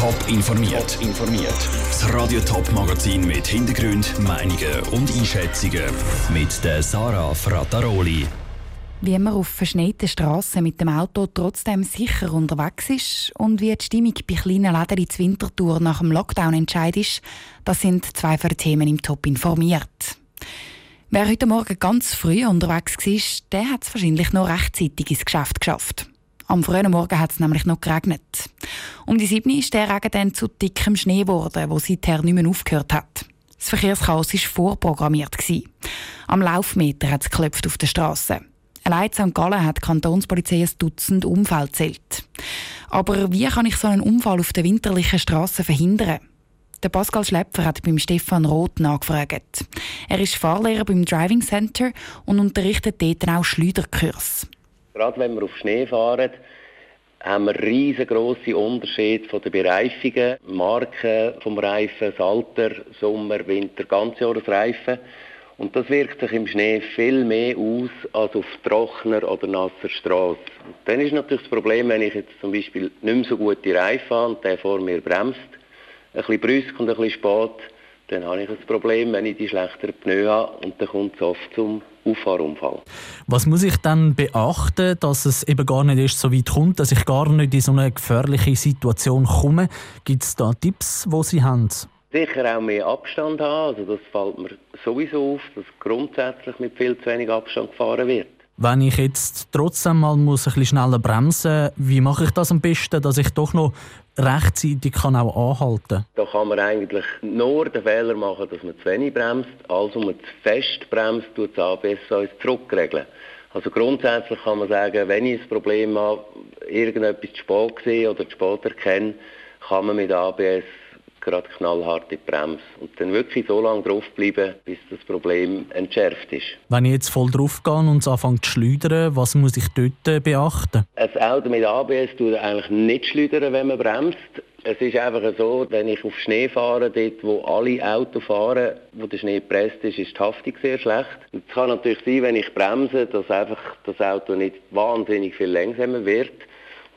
Top informiert. informiert. Das Radio Top Magazin mit Hintergrund, Meinungen und Einschätzungen mit der Sarah Frataroli. Wie man auf verschneiten Straßen mit dem Auto trotzdem sicher unterwegs ist und wie die Stimmung bei kleinen Läden in Wintertour nach dem Lockdown entscheidet, das sind zwei von den Themen im Top informiert. Wer heute Morgen ganz früh unterwegs war, der hat es wahrscheinlich noch rechtzeitig ins Geschäft geschafft. Am frühen Morgen hat es nämlich noch geregnet. Um die 7 ist der Regen dann zu dickem Schnee geworden, wo seither nicht mehr aufgehört hat. Das Verkehrschaos war vorprogrammiert. Am Laufmeter hat es geklopft auf der Straße. Allein in St. Gallen hat die Kantonspolizei ein Dutzend Unfälle gezählt. Aber wie kann ich so einen Unfall auf der winterlichen Straße verhindern? Der Pascal Schlepfer hat beim Stefan Roth nachgefragt. Er ist Fahrlehrer beim Driving Center und unterrichtet dort auch Schleuderkurs. Gerade wenn wir auf Schnee fahren, haben wir riesengroße Unterschiede von den Bereifungen, Marken vom Reifen, das Alter, Sommer, Winter, Ganzjahresreifen. Und das wirkt sich im Schnee viel mehr aus als auf trockener oder nasser Straße. dann ist natürlich das Problem, wenn ich jetzt zum Beispiel nicht mehr so gute Reifen habe und der vor mir bremst, ein bisschen brüsk und ein bisschen spät, dann habe ich ein Problem, wenn ich die schlechteren Pneu habe und dann kommt es oft zum Auffahrunfall. Was muss ich dann beachten, dass es eben gar nicht erst so weit kommt, dass ich gar nicht in so eine gefährliche Situation komme? Gibt es da Tipps, die Sie haben? Sicher auch mehr Abstand haben, also das fällt mir sowieso auf, dass grundsätzlich mit viel zu wenig Abstand gefahren wird. Wenn ich jetzt trotzdem mal muss ein bisschen schneller bremsen wie mache ich das am besten, dass ich doch noch rechtzeitig kann auch anhalten? Da kann man eigentlich nur den Fehler machen, dass man zu wenig bremst. Also man zu fest bremst, tut das ABS uns zurückregeln. Also grundsätzlich kann man sagen, wenn ich ein Problem habe, irgendetwas zu spät sehe oder zu spät erkenne, kann man mit ABS gerade knallhart in die Bremse. Und dann wirklich so lange draufbleiben, bis das Problem entschärft ist. Wenn ich jetzt voll draufgehe und es anfange zu schleudern, was muss ich dort beachten? Ein Auto mit ABS tut eigentlich nicht schleudern, wenn man bremst. Es ist einfach so, wenn ich auf Schnee fahre, dort wo alle Autos fahren, wo der Schnee gepresst ist, ist die Haftung sehr schlecht. Es kann natürlich sein, wenn ich bremse, dass einfach das Auto nicht wahnsinnig viel langsamer wird.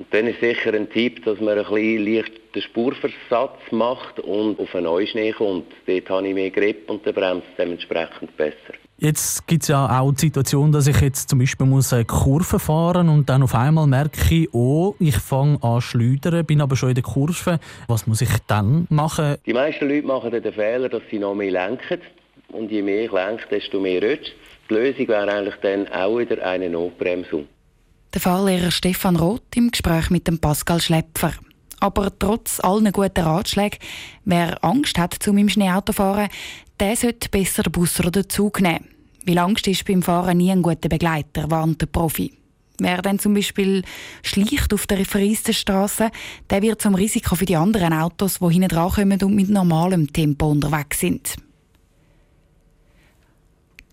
Und dann ist sicher ein Tipp, dass man ein bisschen leichten Spurversatz macht und auf einen Neuschnee kommt. Dort habe ich mehr Grip und der bremst dementsprechend besser. Jetzt gibt es ja auch die Situation, dass ich jetzt zum Beispiel muss eine Kurve fahren und dann auf einmal merke, oh, ich fange an zu schleudern, bin aber schon in der Kurve. Was muss ich dann machen? Die meisten Leute machen den Fehler, dass sie noch mehr lenken. Und je mehr ich lenke, desto mehr rutscht Die Lösung wäre eigentlich dann auch wieder eine Notbremsung. Der Fahrlehrer Stefan Roth im Gespräch mit dem Pascal Schlepfer. Aber trotz allen guten Ratschlägen, wer Angst hat, zum im Schneeauto fahren, der sollte besser den Bus oder den Zug nehmen. Weil Angst ist beim Fahren nie ein guter Begleiter, warnt der Profi. Wer dann zum Beispiel schleicht auf der verreisten Straße, der wird zum Risiko für die anderen Autos, die hinten dran kommen und mit normalem Tempo unterwegs sind.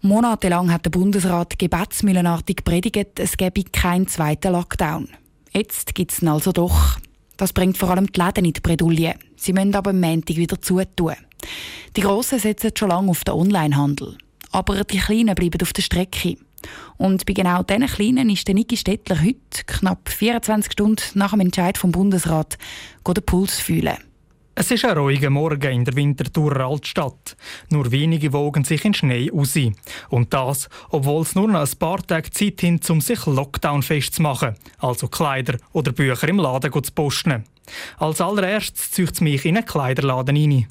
Monatelang hat der Bundesrat gebetsmühlenartig predigt, es gebe keinen zweiten Lockdown. Jetzt gibt es ihn also doch. Das bringt vor allem die Läden in die Bredouille. Sie müssen aber am Montag wieder zutun. Die Grossen setzen schon lange auf den Onlinehandel. Aber die Kleinen bleiben auf der Strecke. Und bei genau diesen Kleinen ist der Niki Stettler heute, knapp 24 Stunden nach dem Entscheid vom Bundesrat, den Puls fühlen. Es ist ein ruhiger Morgen in der Winterthurer Altstadt. Nur wenige wogen sich in Schnee raus. Und das, obwohl es nur noch ein paar Tage Zeit hin, um sich Lockdown festzumachen, also Kleider oder Bücher im Laden zu posten. Als allererstes zieht es mich in einen Kleiderladen rein.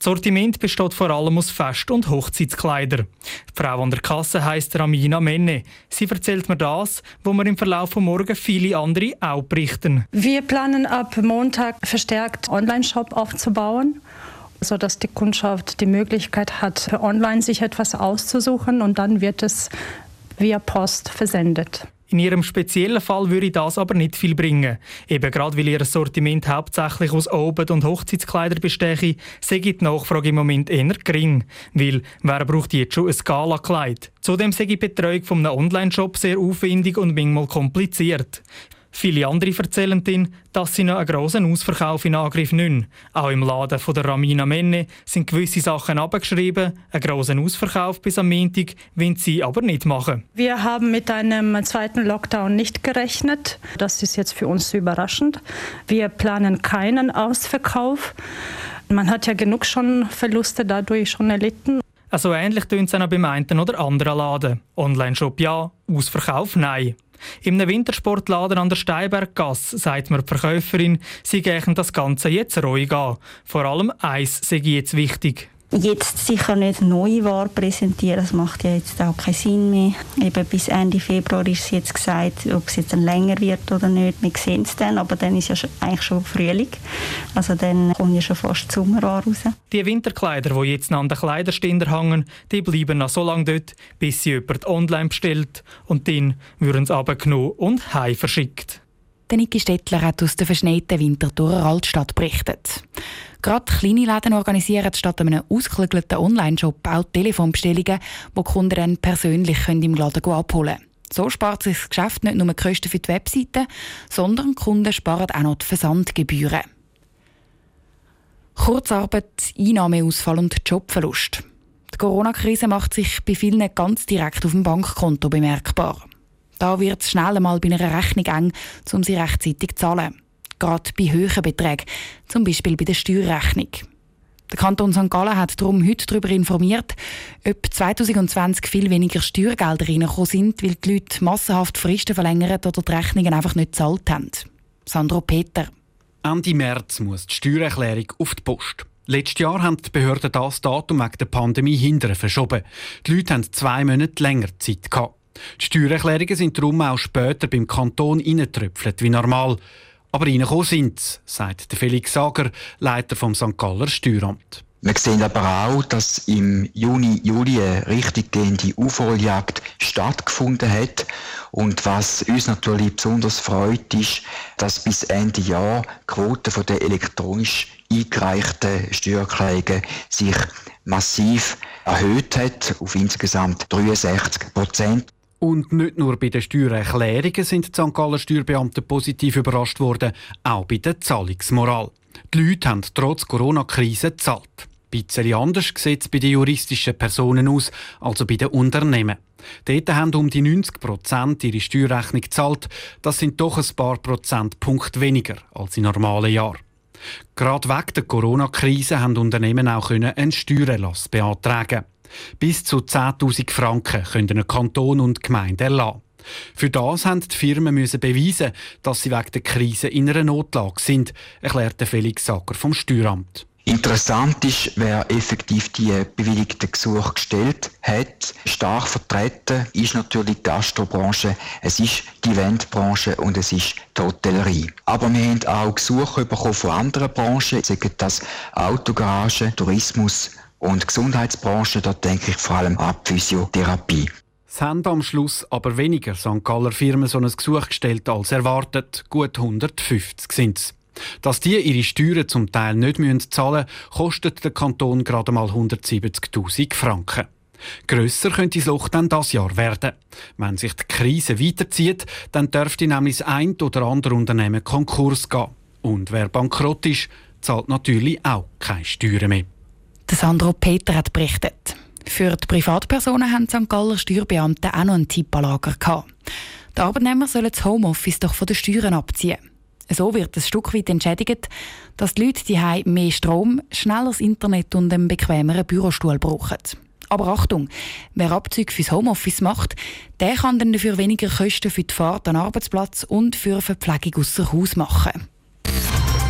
Das Sortiment besteht vor allem aus Fest- und Hochzeitskleidern. Die Frau an der Kasse heisst Ramina Menne. Sie erzählt mir das, wo wir im Verlauf von morgen viele andere auch berichten. Wir planen ab Montag verstärkt Online-Shop aufzubauen sodass die Kundschaft die Möglichkeit hat, online sich etwas auszusuchen und dann wird es via Post versendet. In ihrem speziellen Fall würde das aber nicht viel bringen. Eben gerade weil ihr Sortiment hauptsächlich aus Abend- und Hochzeitskleider besteche, sei die Nachfrage im Moment eher gering. Weil, wer braucht jetzt schon ein Gala-Kleid? Zudem sei die Betreuung von einem Online-Shop sehr aufwendig und manchmal kompliziert. Viele andere erzählen dann, dass sie noch einen grossen Ausverkauf in Angriff nehmen. Auch im Laden von der Ramina Menne sind gewisse Sachen abgeschrieben. Einen grossen Ausverkauf bis am Montag wollen sie aber nicht machen. Wir haben mit einem zweiten Lockdown nicht gerechnet. Das ist jetzt für uns überraschend. Wir planen keinen Ausverkauf. Man hat ja genug schon Verluste dadurch schon erlitten. Also ähnlich tun es auch beim einen oder anderen Laden. Online-Shop ja, Ausverkauf nein. Im Wintersportladen an der Steinberggasse sagt mir die Verkäuferin, sie gehen das Ganze jetzt ruhig an. Vor allem eins sei jetzt wichtig jetzt sicher nicht neue Ware präsentieren, das macht ja jetzt auch keinen Sinn mehr. Eben bis Ende Februar ist es jetzt gesagt, ob es jetzt länger wird oder nicht, wir sehen es dann, aber dann ist ja eigentlich schon Frühling, also dann kommt ja schon fast Sommerware raus. Die Winterkleider, die jetzt an den Kleiderständer hängen, die bleiben noch so lange dort, bis sie jemand online bestellt und dann würden sie abgenommen und heim verschickt. Niki Stettler hat aus der verschneiten Winterthurer Altstadt berichtet. Gerade kleine Läden organisieren statt einem ausgeklügelten Online-Shop auch Telefonbestellungen, die Kunden dann persönlich im Laden abholen können. So spart sich das Geschäft nicht nur die Kosten für die Webseite, sondern die Kunden sparen auch noch die Versandgebühren. Kurzarbeit, Einnahmeausfall und Jobverlust. Die Corona-Krise macht sich bei vielen ganz direkt auf dem Bankkonto bemerkbar. Da wird es schnell einmal bei einer Rechnung eng, um sie rechtzeitig zu zahlen. Gerade bei höheren Beträgen, zum Beispiel bei der Steuerrechnung. Der Kanton St. Gallen hat darum heute darüber informiert, ob 2020 viel weniger Steuergelder reingekommen sind, weil die Leute massenhaft Fristen verlängert oder die Rechnungen einfach nicht gezahlt haben. Sandro Peter. Ende März muss die Steuererklärung auf die Post. Letztes Jahr haben die Behörden das Datum wegen der Pandemie hinterher verschoben. Die Leute haben zwei Monate länger Zeit gehabt. Die Steuererklärungen sind darum auch später beim Kanton reingetröpfelt wie normal. Aber reingekommen sind sie, sagt Felix Sager, Leiter vom St. Galler Steueramt. Wir sehen aber auch, dass im Juni, Juli eine richtiggehende Aufholjagd stattgefunden hat. Und was uns natürlich besonders freut, ist, dass bis Ende Jahr die Quote der elektronisch eingereichten Steuererklärungen sich massiv erhöht hat auf insgesamt 63 Prozent. Und nicht nur bei den Steuererklärungen sind die St. Galler Steuerbeamten positiv überrascht worden, auch bei der Zahlungsmoral. Die Leute haben trotz Corona-Krise gezahlt. Ein bisschen anders sieht es bei den juristischen Personen aus, also bei den Unternehmen. Dort haben um die 90 Prozent ihre Steuerrechnung gezahlt. Das sind doch ein paar Prozentpunkte weniger als in normalen Jahren. Gerade wegen der Corona-Krise haben Unternehmen auch einen Steuererlass beantragen bis zu 10.000 Franken können ein Kanton und Gemeinde erlassen. Für das haben die Firmen müssen beweisen, dass sie wegen der Krise in einer Notlage sind, erklärte Felix Sacker vom Steueramt. Interessant ist, wer effektiv die bewilligten Gesuche gestellt hat. Stark vertreten ist natürlich die Gastrobranche, es ist die Eventbranche und es ist die Hotellerie. Aber wir haben auch Gesuche bekommen von anderen Branchen, sagen das Autogarage, Tourismus, und Gesundheitsbranche, da denke ich vor allem an Physiotherapie. Es haben am Schluss aber weniger St. Galler Firmen so ein Gesuch gestellt als erwartet. Gut 150 sind es. Dass die ihre Steuern zum Teil nicht zahlen müssen, kostet der Kanton gerade mal 170.000 Franken. Grösser könnte das Loch dann das Jahr werden. Wenn sich die Krise weiterzieht, dann dürfte nämlich das ein oder andere Unternehmen Konkurs gehen. Und wer bankrott ist, zahlt natürlich auch keine Steuern mehr. Sandro Peter hat berichtet. Für die Privatpersonen haben St. Galler Steuerbeamten auch noch einen Tipp Lager gehabt. Die Arbeitnehmer sollen das Homeoffice doch von den Steuern abziehen. So wird ein Stück weit entschädigt, dass die Leute die mehr Strom, schnelleres Internet und einen bequemeren Bürostuhl brauchen. Aber Achtung, wer Abzüge fürs Homeoffice macht, der kann dann dafür weniger Kosten für die Fahrt an den Arbeitsplatz und für Verpflegung außer Haus machen.